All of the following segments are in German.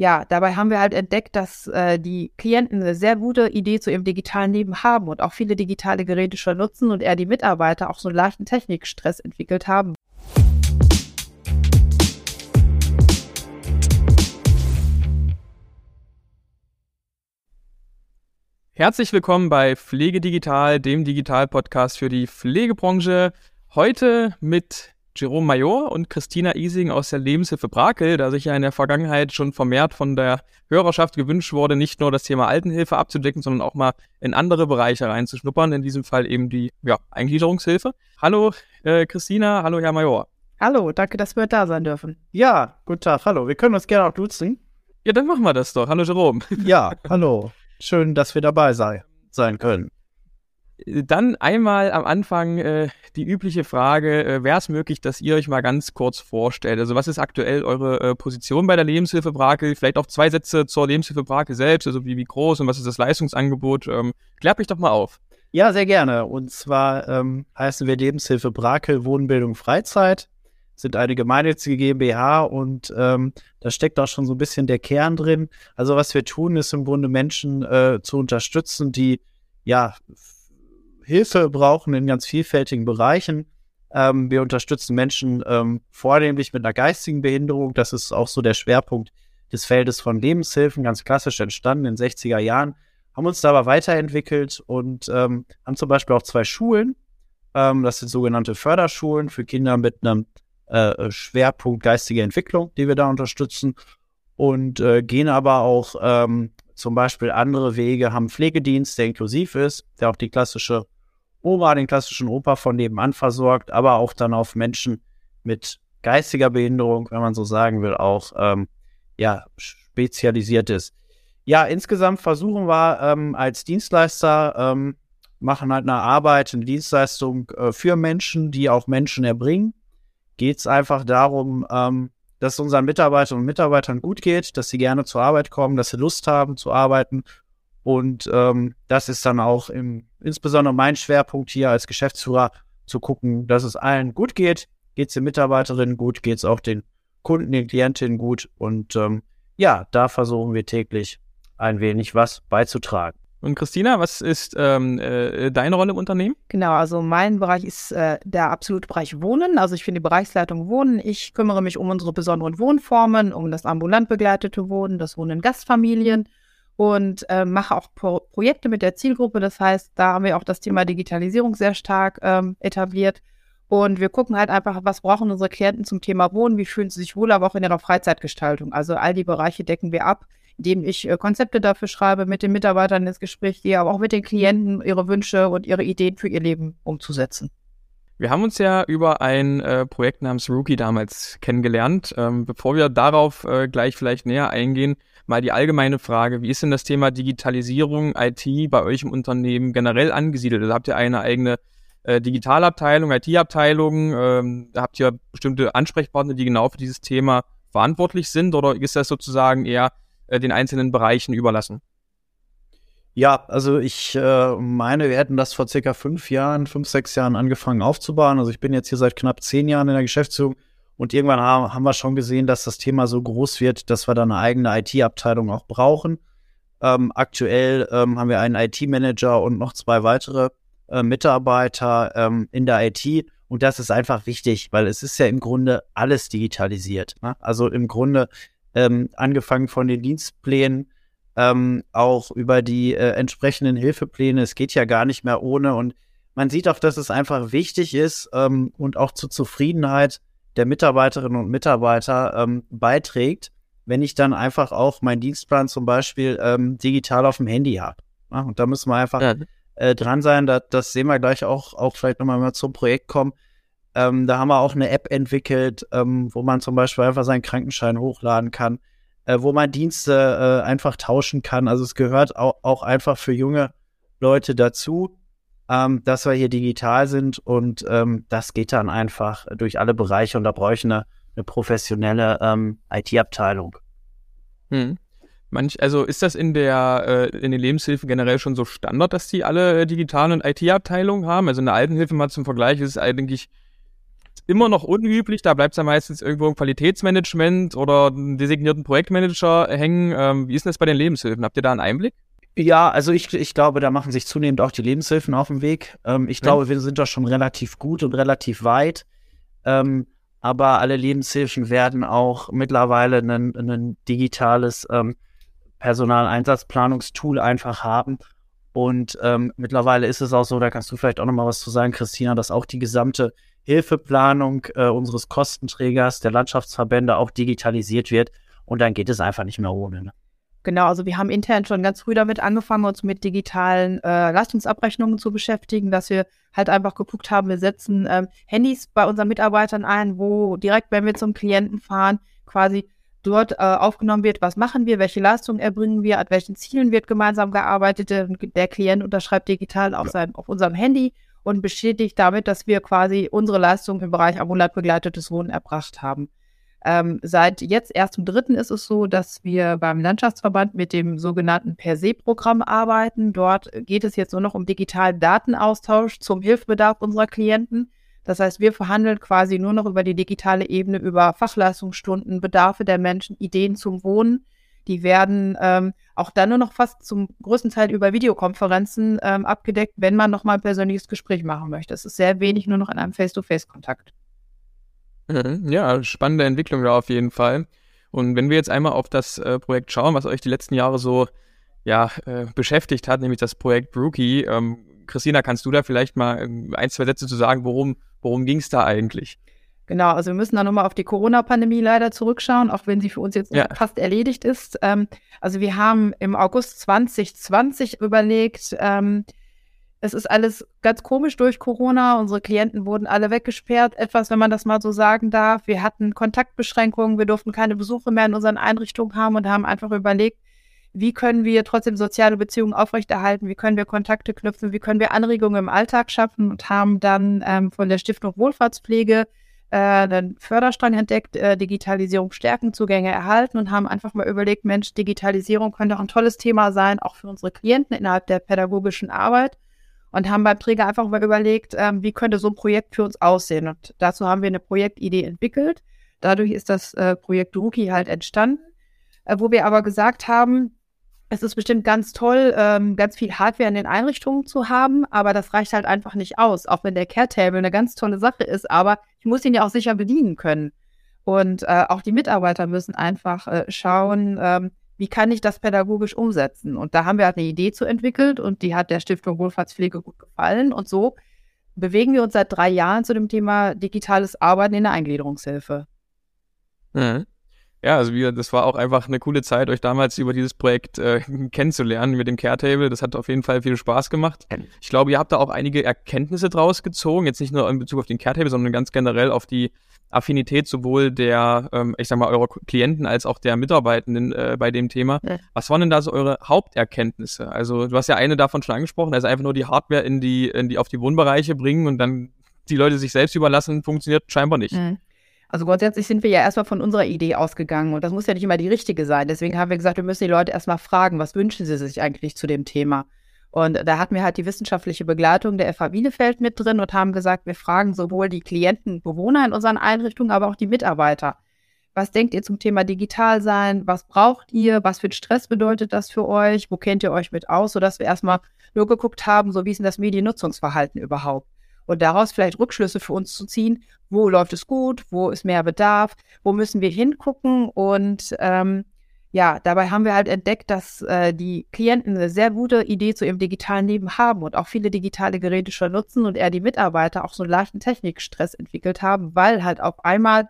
ja, dabei haben wir halt entdeckt, dass äh, die Klienten eine sehr gute Idee zu ihrem digitalen Leben haben und auch viele digitale Geräte schon nutzen und eher die Mitarbeiter auch so einen leichten Technikstress entwickelt haben. Herzlich willkommen bei Pflege Digital, dem Digital-Podcast für die Pflegebranche. Heute mit Jerome Major und Christina Ising aus der Lebenshilfe Brakel, da sich ja in der Vergangenheit schon vermehrt von der Hörerschaft gewünscht wurde, nicht nur das Thema Altenhilfe abzudecken, sondern auch mal in andere Bereiche reinzuschnuppern, in diesem Fall eben die ja, Eingliederungshilfe. Hallo äh, Christina, hallo Herr Major. Hallo, danke, dass wir da sein dürfen. Ja, guten Tag, hallo. Wir können uns gerne auch duzen. Ja, dann machen wir das doch. Hallo Jerome. Ja, hallo. Schön, dass wir dabei sei, sein können. Dann einmal am Anfang äh, die übliche Frage, äh, wäre es möglich, dass ihr euch mal ganz kurz vorstellt? Also was ist aktuell eure äh, Position bei der Lebenshilfe Brakel? Vielleicht auch zwei Sätze zur Lebenshilfe Brakel selbst, also wie, wie groß und was ist das Leistungsangebot? Ähm, klärt mich doch mal auf. Ja, sehr gerne. Und zwar ähm, heißen wir Lebenshilfe Brakel Wohnbildung Freizeit, sind eine gemeinnützige GmbH und ähm, da steckt auch schon so ein bisschen der Kern drin. Also was wir tun, ist im Grunde Menschen äh, zu unterstützen, die ja Hilfe brauchen in ganz vielfältigen Bereichen. Ähm, wir unterstützen Menschen ähm, vornehmlich mit einer geistigen Behinderung. Das ist auch so der Schwerpunkt des Feldes von Lebenshilfen, ganz klassisch entstanden in den 60er Jahren. Haben uns da aber weiterentwickelt und ähm, haben zum Beispiel auch zwei Schulen. Ähm, das sind sogenannte Förderschulen für Kinder mit einem äh, Schwerpunkt geistige Entwicklung, die wir da unterstützen. Und äh, gehen aber auch ähm, zum Beispiel andere Wege, haben Pflegedienst, der inklusiv ist, der auch die klassische Oma, den klassischen Opa von nebenan versorgt, aber auch dann auf Menschen mit geistiger Behinderung, wenn man so sagen will, auch ähm, ja, spezialisiert ist. Ja, insgesamt versuchen wir ähm, als Dienstleister, ähm, machen halt eine Arbeit, eine Dienstleistung äh, für Menschen, die auch Menschen erbringen. Geht es einfach darum, ähm, dass es unseren Mitarbeiterinnen und Mitarbeitern gut geht, dass sie gerne zur Arbeit kommen, dass sie Lust haben zu arbeiten und ähm, das ist dann auch im, insbesondere mein Schwerpunkt hier als Geschäftsführer, zu gucken, dass es allen gut geht. Geht es den Mitarbeiterinnen gut, geht es auch den Kunden, den Klientinnen gut. Und ähm, ja, da versuchen wir täglich ein wenig was beizutragen. Und Christina, was ist ähm, äh, deine Rolle im Unternehmen? Genau, also mein Bereich ist äh, der absolute Bereich Wohnen. Also ich bin die Bereichsleitung Wohnen. Ich kümmere mich um unsere besonderen Wohnformen, um das ambulant begleitete Wohnen, das Wohnen in Gastfamilien und äh, mache auch Pro Projekte mit der Zielgruppe. Das heißt, da haben wir auch das Thema Digitalisierung sehr stark ähm, etabliert. Und wir gucken halt einfach, was brauchen unsere Klienten zum Thema Wohnen, wie fühlen sie sich wohl, aber auch in ihrer Freizeitgestaltung. Also all die Bereiche decken wir ab, indem ich äh, Konzepte dafür schreibe, mit den Mitarbeitern ins Gespräch gehe, aber auch mit den Klienten ihre Wünsche und ihre Ideen für ihr Leben umzusetzen. Wir haben uns ja über ein äh, Projekt namens Rookie damals kennengelernt. Ähm, bevor wir darauf äh, gleich vielleicht näher eingehen, mal die allgemeine Frage, wie ist denn das Thema Digitalisierung, IT bei euch im Unternehmen generell angesiedelt? Also habt ihr eine eigene äh, Digitalabteilung, IT-Abteilung? Ähm, habt ihr bestimmte Ansprechpartner, die genau für dieses Thema verantwortlich sind oder ist das sozusagen eher äh, den einzelnen Bereichen überlassen? Ja, also ich äh, meine, wir hätten das vor circa fünf Jahren, fünf, sechs Jahren angefangen aufzubauen. Also ich bin jetzt hier seit knapp zehn Jahren in der Geschäftsführung und irgendwann haben, haben wir schon gesehen, dass das Thema so groß wird, dass wir da eine eigene IT-Abteilung auch brauchen. Ähm, aktuell ähm, haben wir einen IT-Manager und noch zwei weitere äh, Mitarbeiter ähm, in der IT. Und das ist einfach wichtig, weil es ist ja im Grunde alles digitalisiert. Ne? Also im Grunde ähm, angefangen von den Dienstplänen, ähm, auch über die äh, entsprechenden Hilfepläne. Es geht ja gar nicht mehr ohne. Und man sieht auch, dass es einfach wichtig ist ähm, und auch zur Zufriedenheit der Mitarbeiterinnen und Mitarbeiter ähm, beiträgt, wenn ich dann einfach auch meinen Dienstplan zum Beispiel ähm, digital auf dem Handy habe. Ja, und da müssen wir einfach ja. äh, dran sein. Da, das sehen wir gleich auch, auch vielleicht nochmal mal zum Projekt kommen. Ähm, da haben wir auch eine App entwickelt, ähm, wo man zum Beispiel einfach seinen Krankenschein hochladen kann, äh, wo man Dienste äh, einfach tauschen kann. Also es gehört auch, auch einfach für junge Leute dazu ähm, dass wir hier digital sind und ähm, das geht dann einfach durch alle Bereiche und da brauche ich eine, eine professionelle ähm, IT-Abteilung. Hm. Manch, also ist das in der äh, in den Lebenshilfen generell schon so Standard, dass die alle äh, digitale und IT-Abteilungen haben? Also in der Altenhilfe mal zum Vergleich ist es eigentlich immer noch unüblich. Da bleibt es ja meistens irgendwo im Qualitätsmanagement oder einen designierten Projektmanager hängen. Ähm, wie ist denn das bei den Lebenshilfen? Habt ihr da einen Einblick? Ja, also ich, ich glaube, da machen sich zunehmend auch die Lebenshilfen auf den Weg. Ähm, ich glaube, wir sind da schon relativ gut und relativ weit. Ähm, aber alle Lebenshilfen werden auch mittlerweile ein, digitales ähm, Personaleinsatzplanungstool einfach haben. Und ähm, mittlerweile ist es auch so, da kannst du vielleicht auch noch mal was zu sagen, Christina, dass auch die gesamte Hilfeplanung äh, unseres Kostenträgers, der Landschaftsverbände auch digitalisiert wird. Und dann geht es einfach nicht mehr ohne. Ne? Genau, also wir haben intern schon ganz früh damit angefangen, uns mit digitalen äh, Leistungsabrechnungen zu beschäftigen, dass wir halt einfach geguckt haben, wir setzen ähm, Handys bei unseren Mitarbeitern ein, wo direkt, wenn wir zum Klienten fahren, quasi dort äh, aufgenommen wird, was machen wir, welche Leistungen erbringen wir, an welchen Zielen wird gemeinsam gearbeitet. Der Klient unterschreibt digital auf, seinem, auf unserem Handy und bestätigt damit, dass wir quasi unsere Leistungen im Bereich ambulant begleitetes Wohnen erbracht haben. Ähm, seit jetzt, erst im dritten, ist es so, dass wir beim Landschaftsverband mit dem sogenannten Per se-Programm arbeiten. Dort geht es jetzt nur noch um digitalen Datenaustausch zum Hilfsbedarf unserer Klienten. Das heißt, wir verhandeln quasi nur noch über die digitale Ebene, über Fachleistungsstunden, Bedarfe der Menschen, Ideen zum Wohnen. Die werden ähm, auch dann nur noch fast zum größten Teil über Videokonferenzen ähm, abgedeckt, wenn man nochmal ein persönliches Gespräch machen möchte. Es ist sehr wenig nur noch in einem Face-to-Face-Kontakt. Mhm. Ja, spannende Entwicklung da auf jeden Fall. Und wenn wir jetzt einmal auf das äh, Projekt schauen, was euch die letzten Jahre so ja, äh, beschäftigt hat, nämlich das Projekt Brookie. Ähm, Christina, kannst du da vielleicht mal ähm, ein, zwei Sätze zu sagen, worum, worum ging es da eigentlich? Genau, also wir müssen da nochmal auf die Corona-Pandemie leider zurückschauen, auch wenn sie für uns jetzt ja. fast erledigt ist. Ähm, also wir haben im August 2020 überlegt, ähm, es ist alles ganz komisch durch Corona. Unsere Klienten wurden alle weggesperrt, etwas, wenn man das mal so sagen darf. Wir hatten Kontaktbeschränkungen, wir durften keine Besuche mehr in unseren Einrichtungen haben und haben einfach überlegt, wie können wir trotzdem soziale Beziehungen aufrechterhalten, wie können wir Kontakte knüpfen, wie können wir Anregungen im Alltag schaffen und haben dann ähm, von der Stiftung Wohlfahrtspflege äh, einen Förderstrang entdeckt, äh, Digitalisierung stärken, Zugänge erhalten und haben einfach mal überlegt, Mensch, Digitalisierung könnte auch ein tolles Thema sein, auch für unsere Klienten innerhalb der pädagogischen Arbeit und haben beim Träger einfach mal überlegt, ähm, wie könnte so ein Projekt für uns aussehen. Und dazu haben wir eine Projektidee entwickelt. Dadurch ist das äh, Projekt Rookie halt entstanden, äh, wo wir aber gesagt haben, es ist bestimmt ganz toll, ähm, ganz viel Hardware in den Einrichtungen zu haben, aber das reicht halt einfach nicht aus, auch wenn der Care-Table eine ganz tolle Sache ist, aber ich muss ihn ja auch sicher bedienen können. Und äh, auch die Mitarbeiter müssen einfach äh, schauen, ähm, wie kann ich das pädagogisch umsetzen? Und da haben wir halt eine Idee zu entwickelt und die hat der Stiftung Wohlfahrtspflege gut gefallen. Und so bewegen wir uns seit drei Jahren zu dem Thema digitales Arbeiten in der Eingliederungshilfe. Mhm. Ja, also wir, das war auch einfach eine coole Zeit, euch damals über dieses Projekt äh, kennenzulernen mit dem Care-Table. Das hat auf jeden Fall viel Spaß gemacht. Ich glaube, ihr habt da auch einige Erkenntnisse draus gezogen, jetzt nicht nur in Bezug auf den Care-Table, sondern ganz generell auf die Affinität sowohl der, ähm, ich sag mal, eurer Klienten als auch der Mitarbeitenden äh, bei dem Thema. Was waren denn da so eure Haupterkenntnisse? Also du hast ja eine davon schon angesprochen, also einfach nur die Hardware in die, in die auf die Wohnbereiche bringen und dann die Leute sich selbst überlassen, funktioniert scheinbar nicht. Mhm. Also grundsätzlich sind wir ja erstmal von unserer Idee ausgegangen und das muss ja nicht immer die richtige sein. Deswegen haben wir gesagt, wir müssen die Leute erstmal fragen, was wünschen sie sich eigentlich zu dem Thema? Und da hatten wir halt die wissenschaftliche Begleitung der FH Bielefeld mit drin und haben gesagt, wir fragen sowohl die Klienten, Bewohner in unseren Einrichtungen, aber auch die Mitarbeiter. Was denkt ihr zum Thema digital sein? Was braucht ihr? Was für Stress bedeutet das für euch? Wo kennt ihr euch mit aus? Sodass wir erstmal nur geguckt haben, so wie ist denn das Mediennutzungsverhalten überhaupt? Und daraus vielleicht Rückschlüsse für uns zu ziehen, wo läuft es gut, wo ist mehr Bedarf, wo müssen wir hingucken und ähm, ja, dabei haben wir halt entdeckt, dass äh, die Klienten eine sehr gute Idee zu ihrem digitalen Leben haben und auch viele digitale Geräte schon nutzen und eher die Mitarbeiter auch so einen leichten Technikstress entwickelt haben, weil halt auf einmal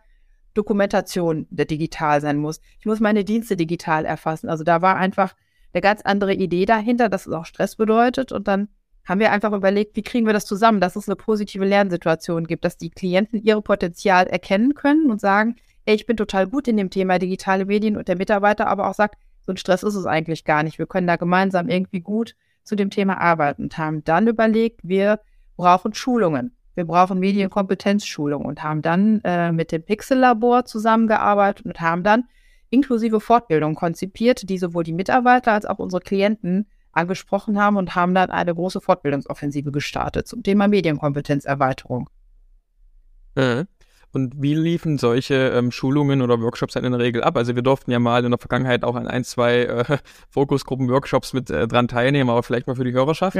Dokumentation digital sein muss. Ich muss meine Dienste digital erfassen. Also da war einfach eine ganz andere Idee dahinter, dass es auch Stress bedeutet. Und dann haben wir einfach überlegt, wie kriegen wir das zusammen, dass es eine positive Lernsituation gibt, dass die Klienten ihre Potenzial erkennen können und sagen, ey, ich bin total gut in dem Thema digitale Medien und der Mitarbeiter aber auch sagt, so ein Stress ist es eigentlich gar nicht. Wir können da gemeinsam irgendwie gut zu dem Thema arbeiten und haben dann überlegt, wir brauchen Schulungen. Wir brauchen Medienkompetenzschulungen und haben dann äh, mit dem Pixel-Labor zusammengearbeitet und haben dann inklusive Fortbildung konzipiert, die sowohl die Mitarbeiter als auch unsere Klienten angesprochen haben und haben dann eine große Fortbildungsoffensive gestartet zum Thema Medienkompetenzerweiterung. Mhm. Und wie liefen solche ähm, Schulungen oder Workshops dann in der Regel ab? Also wir durften ja mal in der Vergangenheit auch an ein, zwei äh, Fokusgruppen-Workshops mit äh, dran teilnehmen, aber vielleicht mal für die Hörerschaft.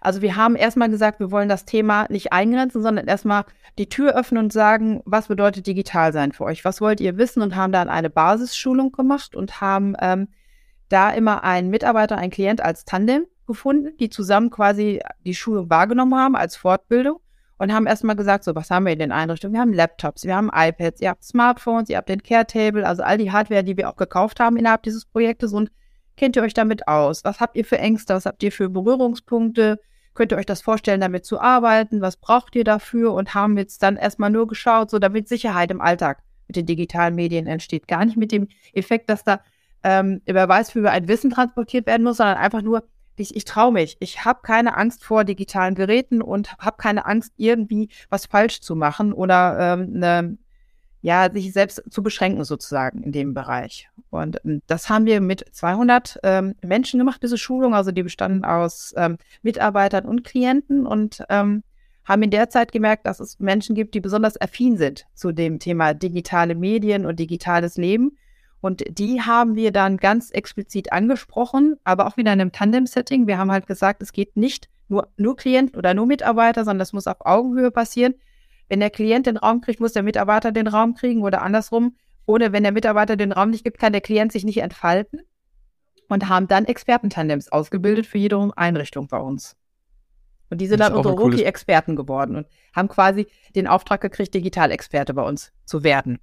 Also wir haben erstmal gesagt, wir wollen das Thema nicht eingrenzen, sondern erstmal die Tür öffnen und sagen, was bedeutet digital sein für euch? Was wollt ihr wissen? Und haben dann eine Basisschulung gemacht und haben ähm, da immer einen Mitarbeiter, einen Klient als Tandem gefunden, die zusammen quasi die Schulung wahrgenommen haben als Fortbildung und haben erstmal gesagt, so, was haben wir in den Einrichtungen? Wir haben Laptops, wir haben iPads, ihr habt Smartphones, ihr habt den Care Table, also all die Hardware, die wir auch gekauft haben innerhalb dieses Projektes und kennt ihr euch damit aus? Was habt ihr für Ängste? Was habt ihr für Berührungspunkte? Könnt ihr euch das vorstellen, damit zu arbeiten? Was braucht ihr dafür? Und haben jetzt dann erstmal nur geschaut, so damit Sicherheit im Alltag mit den digitalen Medien entsteht. Gar nicht mit dem Effekt, dass da ähm, wer weiß, wie ein Wissen transportiert werden muss, sondern einfach nur, ich, ich traue mich. Ich habe keine Angst vor digitalen Geräten und habe keine Angst, irgendwie was falsch zu machen oder ähm, ne, ja, sich selbst zu beschränken sozusagen in dem Bereich. Und ähm, das haben wir mit 200 ähm, Menschen gemacht, diese Schulung. Also die bestanden aus ähm, Mitarbeitern und Klienten und ähm, haben in der Zeit gemerkt, dass es Menschen gibt, die besonders affin sind zu dem Thema digitale Medien und digitales Leben und die haben wir dann ganz explizit angesprochen, aber auch wieder in einem Tandem-Setting. Wir haben halt gesagt, es geht nicht nur, nur Klient oder nur Mitarbeiter, sondern das muss auf Augenhöhe passieren. Wenn der Klient den Raum kriegt, muss der Mitarbeiter den Raum kriegen oder andersrum. Ohne wenn der Mitarbeiter den Raum nicht gibt, kann der Klient sich nicht entfalten. Und haben dann Expertentandems ausgebildet für jede Einrichtung bei uns. Und die sind dann unsere Rookie-Experten geworden und haben quasi den Auftrag gekriegt, Digitalexperte bei uns zu werden.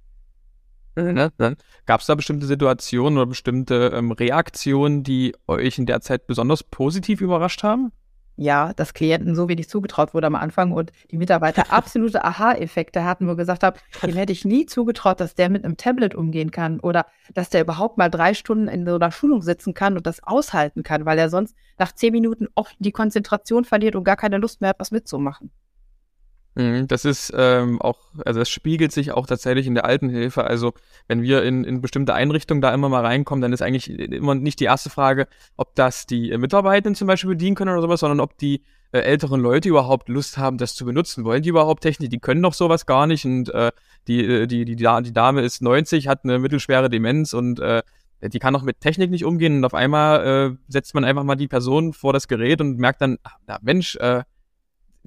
Ne? Gab es da bestimmte Situationen oder bestimmte ähm, Reaktionen, die euch in der Zeit besonders positiv überrascht haben? Ja, dass Klienten so wenig zugetraut wurde am Anfang und die Mitarbeiter absolute Aha-Effekte hatten, wo gesagt haben, dem hätte ich nie zugetraut, dass der mit einem Tablet umgehen kann oder dass der überhaupt mal drei Stunden in so einer Schulung sitzen kann und das aushalten kann, weil er sonst nach zehn Minuten oft die Konzentration verliert und gar keine Lust mehr hat, was mitzumachen. Mhm, das ist ähm, auch, also das spiegelt sich auch tatsächlich in der Altenhilfe. Also wenn wir in, in bestimmte Einrichtungen da immer mal reinkommen, dann ist eigentlich immer nicht die erste Frage, ob das die Mitarbeitenden zum Beispiel bedienen können oder sowas, sondern ob die äh, älteren Leute überhaupt Lust haben, das zu benutzen. Wollen die überhaupt Technik? Die können doch sowas gar nicht. Und äh, die, äh, die, die, die Dame ist 90, hat eine mittelschwere Demenz und äh, die kann doch mit Technik nicht umgehen. Und auf einmal äh, setzt man einfach mal die Person vor das Gerät und merkt dann, ach, na Mensch, äh,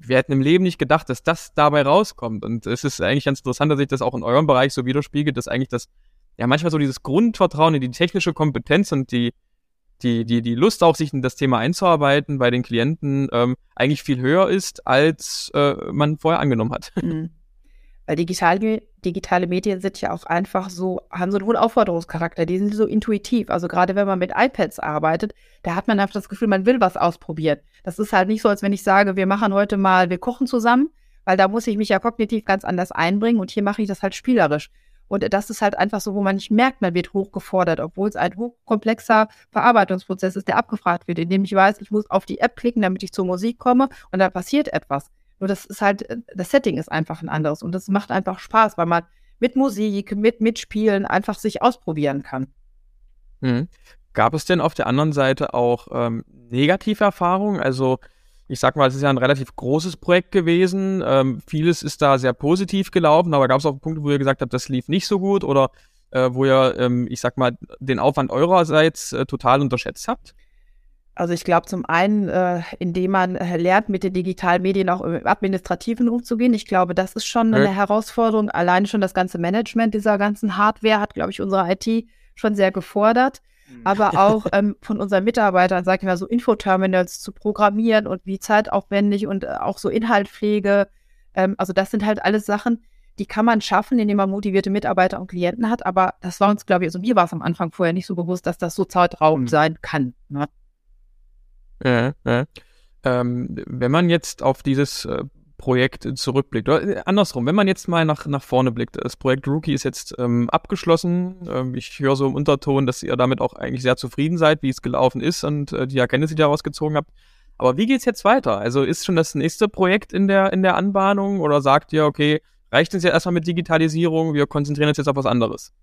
wir hätten im Leben nicht gedacht, dass das dabei rauskommt. Und es ist eigentlich ganz interessant, dass sich das auch in eurem Bereich so widerspiegelt, dass eigentlich das, ja, manchmal so dieses Grundvertrauen in die technische Kompetenz und die, die, die, die Lust auch, sich in das Thema einzuarbeiten bei den Klienten ähm, eigentlich viel höher ist, als äh, man vorher angenommen hat. Mhm. Weil digitale, Medien sind ja auch einfach so, haben so einen hohen Aufforderungscharakter, die sind so intuitiv. Also gerade wenn man mit iPads arbeitet, da hat man einfach das Gefühl, man will was ausprobieren. Das ist halt nicht so, als wenn ich sage, wir machen heute mal, wir kochen zusammen, weil da muss ich mich ja kognitiv ganz anders einbringen und hier mache ich das halt spielerisch. Und das ist halt einfach so, wo man nicht merkt, man wird hochgefordert, obwohl es ein hochkomplexer Verarbeitungsprozess ist, der abgefragt wird, indem ich weiß, ich muss auf die App klicken, damit ich zur Musik komme und da passiert etwas. Nur das ist halt, äh, das Setting ist einfach ein anderes und das macht einfach Spaß, weil man mit Musik, mit Mitspielen einfach sich ausprobieren kann. Mhm. Gab es denn auf der anderen Seite auch ähm, negative Erfahrungen? Also ich sag mal, es ist ja ein relativ großes Projekt gewesen. Ähm, vieles ist da sehr positiv gelaufen, aber gab es auch Punkte, wo ihr gesagt habt, das lief nicht so gut oder äh, wo ihr, ähm, ich sag mal, den Aufwand eurerseits äh, total unterschätzt habt? Also ich glaube zum einen, äh, indem man äh, lernt, mit den digitalen Medien auch im Administrativen umzugehen. Ich glaube, das ist schon eine ja. Herausforderung. Allein schon das ganze Management dieser ganzen Hardware hat, glaube ich, unsere IT schon sehr gefordert. Mhm. Aber auch ähm, von unseren Mitarbeitern, sag ich mal, so Infoterminals zu programmieren und wie zeitaufwendig und äh, auch so Inhaltpflege. Ähm, also das sind halt alles Sachen, die kann man schaffen, indem man motivierte Mitarbeiter und Klienten hat. Aber das war uns, glaube ich, also mir war es am Anfang vorher nicht so bewusst, dass das so zeitraubend mhm. sein kann. Ne? Ja, ja. Ähm, wenn man jetzt auf dieses äh, Projekt zurückblickt, oder äh, andersrum, wenn man jetzt mal nach, nach vorne blickt, das Projekt Rookie ist jetzt ähm, abgeschlossen. Ähm, ich höre so im Unterton, dass ihr damit auch eigentlich sehr zufrieden seid, wie es gelaufen ist und äh, die Erkenntnisse, die ihr daraus gezogen habt. Aber wie geht's jetzt weiter? Also ist schon das nächste Projekt in der, in der Anbahnung oder sagt ihr, okay, reicht uns ja erstmal mit Digitalisierung, wir konzentrieren uns jetzt auf was anderes?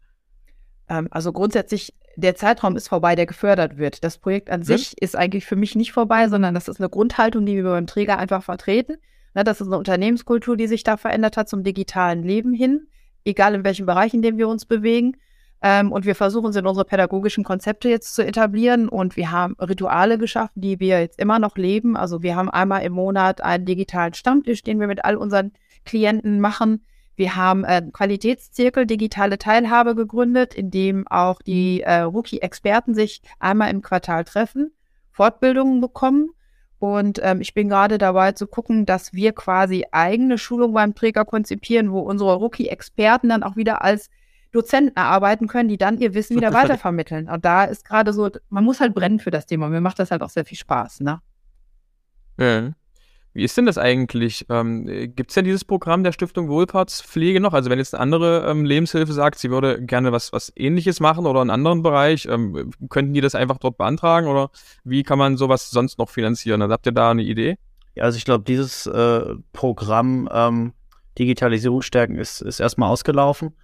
Ähm, also grundsätzlich, der Zeitraum ist vorbei, der gefördert wird. Das Projekt an hm? sich ist eigentlich für mich nicht vorbei, sondern das ist eine Grundhaltung, die wir beim Träger einfach vertreten. Das ist eine Unternehmenskultur, die sich da verändert hat zum digitalen Leben hin. egal in welchem Bereich, in dem wir uns bewegen. Ähm, und wir versuchen es in unsere pädagogischen Konzepte jetzt zu etablieren. Und wir haben Rituale geschaffen, die wir jetzt immer noch leben. Also wir haben einmal im Monat einen digitalen Stammtisch, den wir mit all unseren Klienten machen. Wir haben einen Qualitätszirkel digitale Teilhabe gegründet, in dem auch die äh, Rookie-Experten sich einmal im Quartal treffen, Fortbildungen bekommen. Und ähm, ich bin gerade dabei zu gucken, dass wir quasi eigene Schulungen beim Träger konzipieren, wo unsere Rookie-Experten dann auch wieder als Dozenten erarbeiten können, die dann ihr Wissen wieder weitervermitteln. Und da ist gerade so, man muss halt brennen für das Thema. Mir macht das halt auch sehr viel Spaß, ne? Ja. Wie ist denn das eigentlich? Ähm, Gibt es denn dieses Programm der Stiftung Wohlfahrtspflege noch? Also wenn jetzt eine andere ähm, Lebenshilfe sagt, sie würde gerne was, was ähnliches machen oder einen anderen Bereich, ähm, könnten die das einfach dort beantragen oder wie kann man sowas sonst noch finanzieren? Also habt ihr da eine Idee? Ja, also ich glaube, dieses äh, Programm ähm, Digitalisierung stärken ist, ist erstmal ausgelaufen.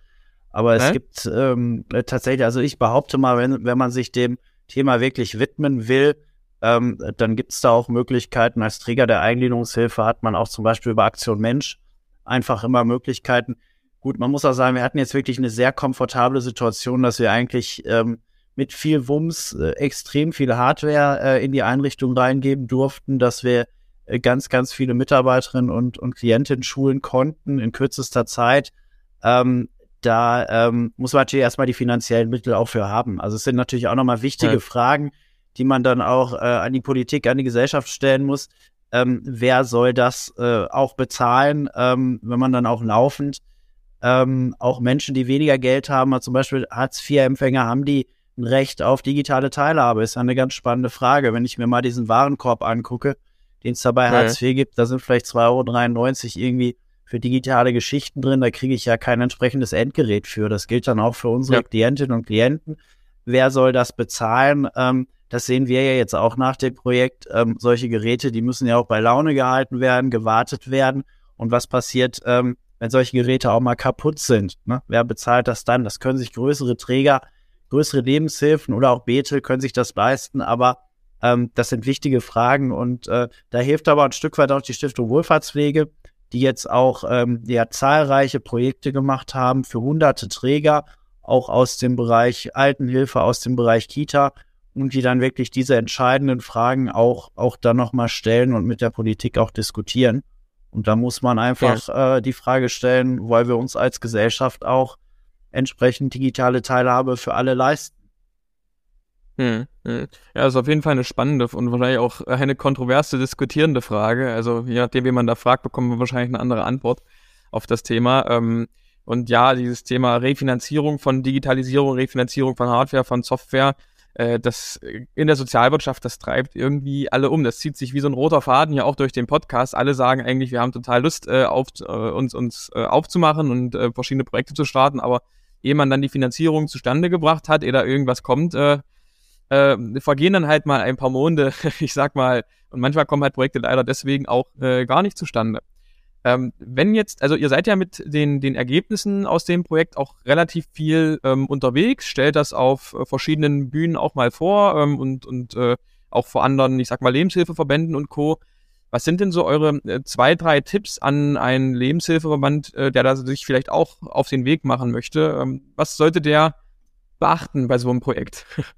Aber es äh? gibt ähm, tatsächlich, also ich behaupte mal, wenn, wenn man sich dem Thema wirklich widmen will, ähm, dann gibt es da auch Möglichkeiten. Als Träger der Eingliederungshilfe hat man auch zum Beispiel über Aktion Mensch einfach immer Möglichkeiten. Gut, man muss auch sagen, wir hatten jetzt wirklich eine sehr komfortable Situation, dass wir eigentlich ähm, mit viel Wumms äh, extrem viel Hardware äh, in die Einrichtung reingeben durften, dass wir äh, ganz, ganz viele Mitarbeiterinnen und, und Klientinnen schulen konnten in kürzester Zeit. Ähm, da ähm, muss man natürlich erstmal die finanziellen Mittel auch für haben. Also es sind natürlich auch nochmal wichtige ja. Fragen, die man dann auch äh, an die Politik, an die Gesellschaft stellen muss. Ähm, wer soll das äh, auch bezahlen, ähm, wenn man dann auch laufend ähm, auch Menschen, die weniger Geld haben, also zum Beispiel Hartz-IV-Empfänger, haben die ein Recht auf digitale Teilhabe? Ist eine ganz spannende Frage. Wenn ich mir mal diesen Warenkorb angucke, den es da bei ja. Hartz IV gibt, da sind vielleicht 2,93 Euro irgendwie für digitale Geschichten drin, da kriege ich ja kein entsprechendes Endgerät für. Das gilt dann auch für unsere ja. Klientinnen und Klienten. Wer soll das bezahlen? Ähm, das sehen wir ja jetzt auch nach dem Projekt. Ähm, solche Geräte, die müssen ja auch bei Laune gehalten werden, gewartet werden. Und was passiert, ähm, wenn solche Geräte auch mal kaputt sind? Ne? Wer bezahlt das dann? Das können sich größere Träger, größere Lebenshilfen oder auch Bethel können sich das leisten, aber ähm, das sind wichtige Fragen und äh, da hilft aber ein Stück weit auch die Stiftung Wohlfahrtspflege, die jetzt auch ähm, ja, zahlreiche Projekte gemacht haben für hunderte Träger, auch aus dem Bereich Altenhilfe, aus dem Bereich Kita und die dann wirklich diese entscheidenden Fragen auch, auch dann nochmal stellen und mit der Politik auch diskutieren. Und da muss man einfach ja. äh, die Frage stellen, weil wir uns als Gesellschaft auch entsprechend digitale Teilhabe für alle leisten. Hm, hm. Ja, ist auf jeden Fall eine spannende und wahrscheinlich auch eine kontroverse diskutierende Frage. Also je nachdem, wie man da fragt, bekommen wir wahrscheinlich eine andere Antwort auf das Thema. Ähm, und ja, dieses Thema Refinanzierung von Digitalisierung, Refinanzierung von Hardware, von Software, äh, das in der Sozialwirtschaft, das treibt irgendwie alle um. Das zieht sich wie so ein roter Faden ja auch durch den Podcast. Alle sagen eigentlich, wir haben total Lust, äh, auf, äh, uns, uns äh, aufzumachen und äh, verschiedene Projekte zu starten, aber ehe man dann die Finanzierung zustande gebracht hat, ehe da irgendwas kommt, äh, äh, vergehen dann halt mal ein paar Monde, ich sag mal, und manchmal kommen halt Projekte leider deswegen auch äh, gar nicht zustande. Ähm, wenn jetzt, also ihr seid ja mit den, den Ergebnissen aus dem Projekt auch relativ viel ähm, unterwegs, stellt das auf äh, verschiedenen Bühnen auch mal vor ähm, und, und äh, auch vor anderen, ich sag mal, Lebenshilfeverbänden und Co. Was sind denn so eure äh, zwei, drei Tipps an einen Lebenshilfeverband, äh, der da sich vielleicht auch auf den Weg machen möchte? Ähm, was sollte der beachten bei so einem Projekt?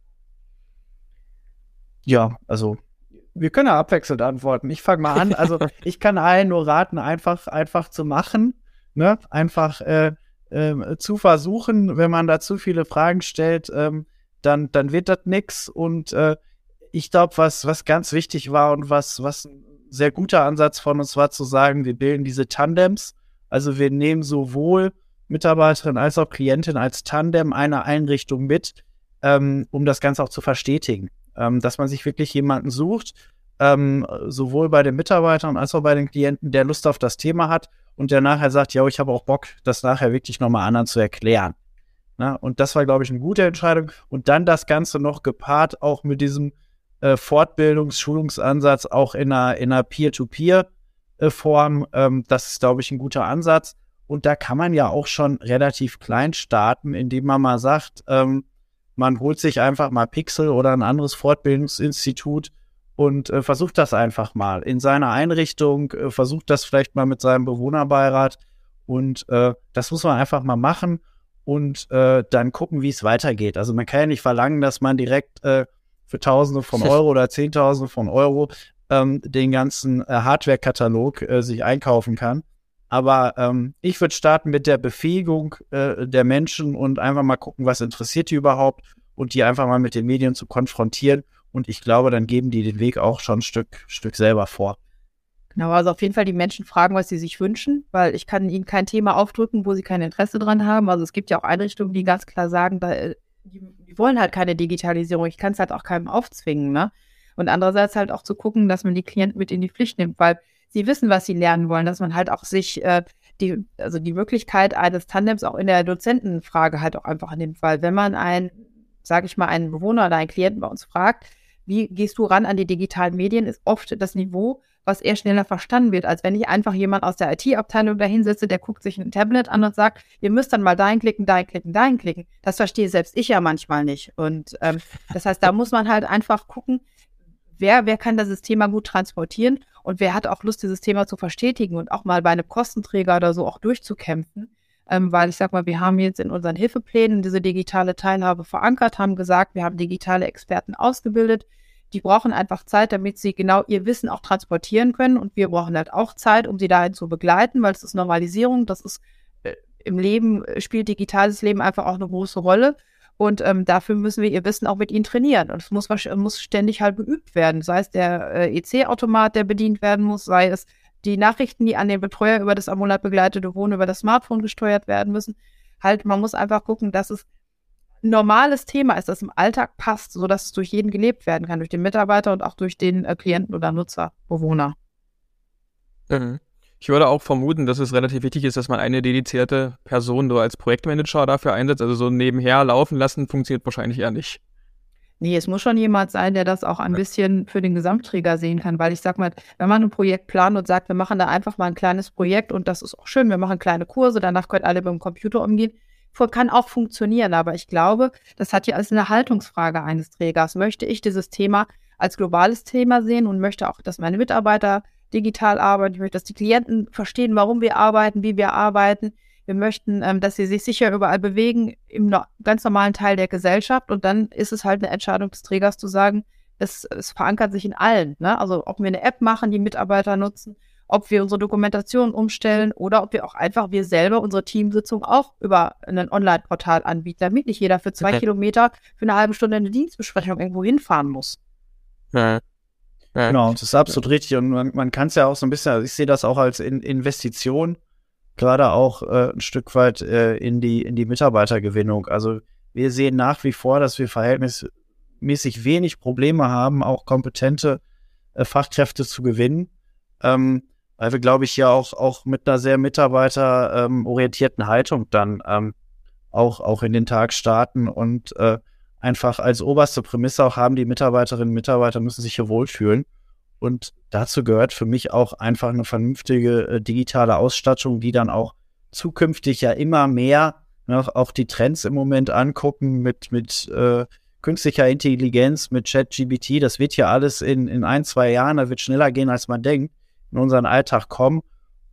Ja, also wir können ja abwechselnd antworten. Ich fange mal an. Also ich kann allen nur raten, einfach, einfach zu machen, ne? Einfach äh, äh, zu versuchen. Wenn man da zu viele Fragen stellt, ähm, dann, dann wird das nix. Und äh, ich glaube, was, was ganz wichtig war und was, was ein sehr guter Ansatz von uns war, zu sagen, wir bilden diese Tandems. Also wir nehmen sowohl Mitarbeiterin als auch Klientin als Tandem einer Einrichtung mit, ähm, um das Ganze auch zu verstetigen ähm, dass man sich wirklich jemanden sucht, ähm, sowohl bei den Mitarbeitern als auch bei den Klienten, der Lust auf das Thema hat und der nachher sagt, ja, ich habe auch Bock, das nachher wirklich nochmal anderen zu erklären. Na, und das war, glaube ich, eine gute Entscheidung. Und dann das Ganze noch gepaart auch mit diesem äh, Fortbildungs-, Schulungsansatz auch in einer, in einer Peer-to-Peer-Form. Ähm, das ist, glaube ich, ein guter Ansatz. Und da kann man ja auch schon relativ klein starten, indem man mal sagt, ähm, man holt sich einfach mal Pixel oder ein anderes Fortbildungsinstitut und äh, versucht das einfach mal in seiner Einrichtung, äh, versucht das vielleicht mal mit seinem Bewohnerbeirat Und äh, das muss man einfach mal machen und äh, dann gucken, wie es weitergeht. Also man kann ja nicht verlangen, dass man direkt äh, für Tausende von Euro oder Zehntausende von Euro ähm, den ganzen äh, Hardware-Katalog sich einkaufen kann. Aber ähm, ich würde starten mit der Befähigung äh, der Menschen und einfach mal gucken, was interessiert die überhaupt und die einfach mal mit den Medien zu konfrontieren. Und ich glaube, dann geben die den Weg auch schon ein Stück, Stück selber vor. Genau, also auf jeden Fall die Menschen fragen, was sie sich wünschen, weil ich kann ihnen kein Thema aufdrücken, wo sie kein Interesse dran haben. Also es gibt ja auch Einrichtungen, die ganz klar sagen, da, äh, die, die wollen halt keine Digitalisierung. Ich kann es halt auch keinem aufzwingen, ne? Und andererseits halt auch zu gucken, dass man die Klienten mit in die Pflicht nimmt, weil sie wissen, was sie lernen wollen, dass man halt auch sich äh, die, also die Möglichkeit eines Tandems auch in der Dozentenfrage halt auch einfach nimmt, weil wenn man ein, sage ich mal, einen Bewohner oder einen Klienten bei uns fragt, wie gehst du ran an die digitalen Medien, ist oft das Niveau, was eher schneller verstanden wird, als wenn ich einfach jemand aus der IT-Abteilung da hinsetze, der guckt sich ein Tablet an und sagt, ihr müsst dann mal dahin klicken, dahin klicken, dahin klicken. Das verstehe selbst ich ja manchmal nicht. Und ähm, das heißt, da muss man halt einfach gucken, wer, wer kann das Thema gut transportieren und wer hat auch Lust, dieses Thema zu verstetigen und auch mal bei einem Kostenträger oder so auch durchzukämpfen. Ähm, weil ich sag mal, wir haben jetzt in unseren Hilfeplänen diese digitale Teilhabe verankert, haben gesagt, wir haben digitale Experten ausgebildet. Die brauchen einfach Zeit, damit sie genau ihr Wissen auch transportieren können. Und wir brauchen halt auch Zeit, um sie dahin zu begleiten, weil es ist Normalisierung, das ist äh, im Leben, äh, spielt digitales Leben einfach auch eine große Rolle. Und ähm, dafür müssen wir ihr Wissen auch mit ihnen trainieren. Und es muss, muss ständig halt geübt werden. Sei es der äh, EC-Automat, der bedient werden muss, sei es die Nachrichten, die an den Betreuer über das ambulant begleitete Wohnen über das Smartphone gesteuert werden müssen. Halt, man muss einfach gucken, dass es ein normales Thema ist, das im Alltag passt, sodass es durch jeden gelebt werden kann, durch den Mitarbeiter und auch durch den äh, Klienten oder Nutzer, Bewohner. Mhm. Ich würde auch vermuten, dass es relativ wichtig ist, dass man eine dedizierte Person so als Projektmanager dafür einsetzt. Also so nebenher laufen lassen funktioniert wahrscheinlich eher nicht. Nee, es muss schon jemand sein, der das auch ein bisschen für den Gesamtträger sehen kann, weil ich sag mal, wenn man ein Projekt plant und sagt, wir machen da einfach mal ein kleines Projekt und das ist auch schön, wir machen kleine Kurse, danach können alle mit dem Computer umgehen, kann auch funktionieren, aber ich glaube, das hat ja alles eine Haltungsfrage eines Trägers. Möchte ich dieses Thema als globales Thema sehen und möchte auch, dass meine Mitarbeiter digital arbeiten. Ich möchte, dass die Klienten verstehen, warum wir arbeiten, wie wir arbeiten. Wir möchten, ähm, dass sie sich sicher überall bewegen im no ganz normalen Teil der Gesellschaft. Und dann ist es halt eine Entscheidung des Trägers zu sagen, es, es verankert sich in allen. Ne? Also ob wir eine App machen, die Mitarbeiter nutzen, ob wir unsere Dokumentation umstellen oder ob wir auch einfach wir selber unsere Teamsitzung auch über ein Online-Portal anbieten, damit nicht jeder für zwei okay. Kilometer für eine halbe Stunde eine Dienstbesprechung irgendwo hinfahren muss. Ja. Ja. Genau, das ist absolut richtig. Und man, man kann es ja auch so ein bisschen, also ich sehe das auch als in, Investition, gerade auch äh, ein Stück weit äh, in, die, in die Mitarbeitergewinnung. Also wir sehen nach wie vor, dass wir verhältnismäßig wenig Probleme haben, auch kompetente äh, Fachkräfte zu gewinnen. Ähm, weil wir, glaube ich, ja auch, auch mit einer sehr mitarbeiterorientierten ähm, Haltung dann ähm, auch, auch in den Tag starten und äh, einfach als oberste Prämisse auch haben, die Mitarbeiterinnen und Mitarbeiter müssen sich hier wohlfühlen. Und dazu gehört für mich auch einfach eine vernünftige äh, digitale Ausstattung, die dann auch zukünftig ja immer mehr ne, auch die Trends im Moment angucken mit, mit äh, künstlicher Intelligenz, mit ChatGBT. Das wird ja alles in, in ein, zwei Jahren, da wird schneller gehen, als man denkt, in unseren Alltag kommen.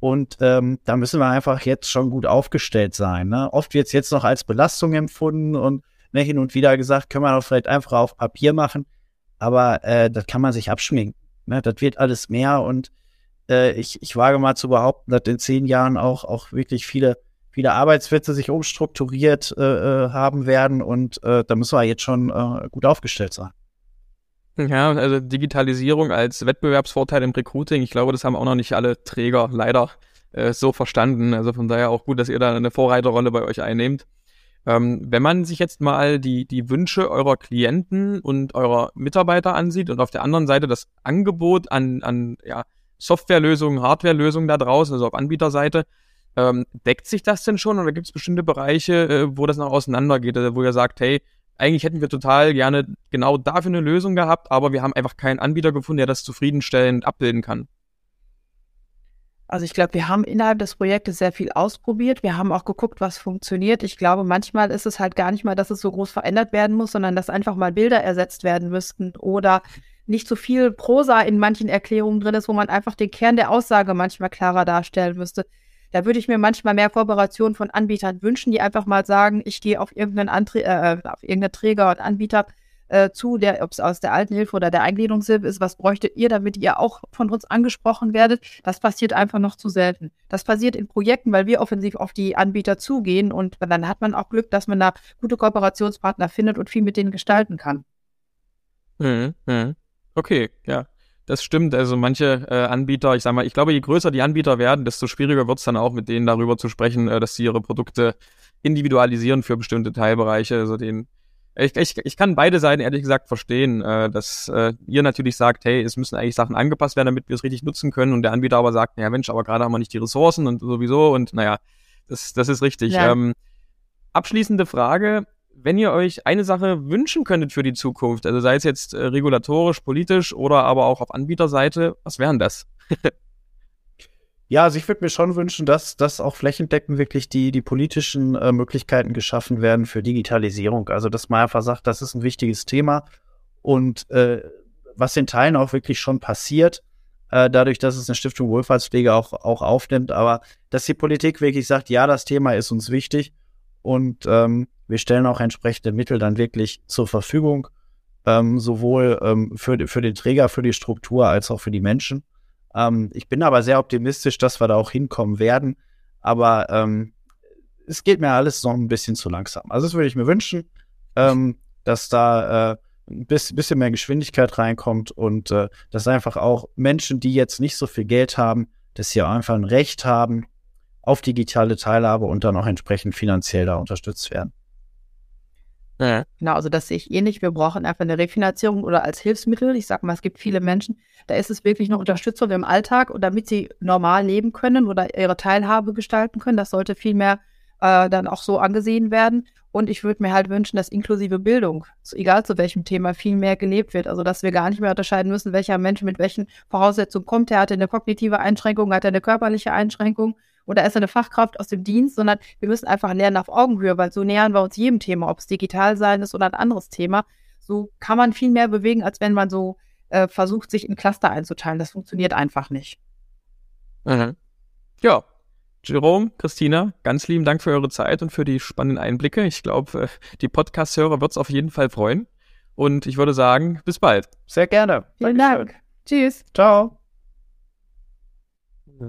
Und ähm, da müssen wir einfach jetzt schon gut aufgestellt sein. Ne? Oft wird es jetzt noch als Belastung empfunden und ne, hin und wieder gesagt, können wir doch vielleicht einfach auf Papier machen. Aber äh, das kann man sich abschminken. Ne? Das wird alles mehr und äh, ich, ich wage mal zu behaupten, dass in zehn Jahren auch, auch wirklich viele, viele Arbeitsplätze sich umstrukturiert äh, äh haben werden und äh, da müssen wir jetzt schon äh, gut aufgestellt sein. Ja, also Digitalisierung als Wettbewerbsvorteil im Recruiting, ich glaube, das haben auch noch nicht alle Träger leider äh, so verstanden. Also von daher auch gut, dass ihr da eine Vorreiterrolle bei euch einnehmt. Ähm, wenn man sich jetzt mal die, die Wünsche eurer Klienten und eurer Mitarbeiter ansieht und auf der anderen Seite das Angebot an, an ja, Softwarelösungen, Hardwarelösungen da draußen, also auf Anbieterseite, ähm, deckt sich das denn schon oder gibt es bestimmte Bereiche, äh, wo das noch auseinandergeht, also wo ihr sagt, hey, eigentlich hätten wir total gerne genau dafür eine Lösung gehabt, aber wir haben einfach keinen Anbieter gefunden, der das zufriedenstellend abbilden kann? Also ich glaube, wir haben innerhalb des Projektes sehr viel ausprobiert. Wir haben auch geguckt, was funktioniert. Ich glaube, manchmal ist es halt gar nicht mal, dass es so groß verändert werden muss, sondern dass einfach mal Bilder ersetzt werden müssten oder nicht so viel Prosa in manchen Erklärungen drin ist, wo man einfach den Kern der Aussage manchmal klarer darstellen müsste. Da würde ich mir manchmal mehr Kooperation von Anbietern wünschen, die einfach mal sagen, ich gehe auf irgendeinen Anträ äh, auf irgendeinen Träger und Anbieter äh, zu, ob es aus der Altenhilfe oder der Eingliederungshilfe ist, was bräuchtet ihr, damit ihr auch von uns angesprochen werdet. Das passiert einfach noch zu selten. Das passiert in Projekten, weil wir offensiv auf die Anbieter zugehen und dann hat man auch Glück, dass man da gute Kooperationspartner findet und viel mit denen gestalten kann. Mhm, mhm. Okay, ja. Das stimmt. Also manche äh, Anbieter, ich sag mal, ich glaube, je größer die Anbieter werden, desto schwieriger wird es dann auch mit denen darüber zu sprechen, äh, dass sie ihre Produkte individualisieren für bestimmte Teilbereiche. Also den ich, ich, ich kann beide Seiten ehrlich gesagt verstehen, äh, dass äh, ihr natürlich sagt, hey, es müssen eigentlich Sachen angepasst werden, damit wir es richtig nutzen können und der Anbieter aber sagt, ja Mensch, aber gerade haben wir nicht die Ressourcen und sowieso und naja, das, das ist richtig. Ja. Ähm, abschließende Frage, wenn ihr euch eine Sache wünschen könntet für die Zukunft, also sei es jetzt äh, regulatorisch, politisch oder aber auch auf Anbieterseite, was wären das? Ja, also ich würde mir schon wünschen, dass, dass auch flächendeckend wirklich die, die politischen äh, Möglichkeiten geschaffen werden für Digitalisierung. Also, dass man einfach sagt, das ist ein wichtiges Thema und äh, was in Teilen auch wirklich schon passiert, äh, dadurch, dass es eine Stiftung Wohlfahrtspflege auch, auch aufnimmt, aber dass die Politik wirklich sagt, ja, das Thema ist uns wichtig und ähm, wir stellen auch entsprechende Mittel dann wirklich zur Verfügung, ähm, sowohl ähm, für, für den Träger, für die Struktur als auch für die Menschen. Ähm, ich bin aber sehr optimistisch, dass wir da auch hinkommen werden. Aber ähm, es geht mir alles noch ein bisschen zu langsam. Also das würde ich mir wünschen, ähm, dass da äh, ein bisschen mehr Geschwindigkeit reinkommt und äh, dass einfach auch Menschen, die jetzt nicht so viel Geld haben, dass sie einfach ein Recht haben auf digitale Teilhabe und dann auch entsprechend finanziell da unterstützt werden. Ja. Genau, also das sehe ich ähnlich. Wir brauchen einfach eine Refinanzierung oder als Hilfsmittel. Ich sage mal, es gibt viele Menschen, da ist es wirklich eine Unterstützung im Alltag und damit sie normal leben können oder ihre Teilhabe gestalten können. Das sollte viel mehr äh, dann auch so angesehen werden. Und ich würde mir halt wünschen, dass inklusive Bildung, egal zu welchem Thema, viel mehr gelebt wird. Also dass wir gar nicht mehr unterscheiden müssen, welcher Mensch mit welchen Voraussetzungen kommt. Er hatte eine kognitive Einschränkung, hat er eine körperliche Einschränkung oder ist eine Fachkraft aus dem Dienst, sondern wir müssen einfach lernen auf Augenhöhe, weil so nähern wir uns jedem Thema, ob es digital sein ist oder ein anderes Thema. So kann man viel mehr bewegen, als wenn man so äh, versucht, sich in Cluster einzuteilen. Das funktioniert einfach nicht. Mhm. Ja, Jerome, Christina, ganz lieben Dank für eure Zeit und für die spannenden Einblicke. Ich glaube, äh, die Podcast-Hörer wird es auf jeden Fall freuen. Und ich würde sagen, bis bald. Sehr gerne. Vielen Dankeschön. Dank. Tschüss. Ciao.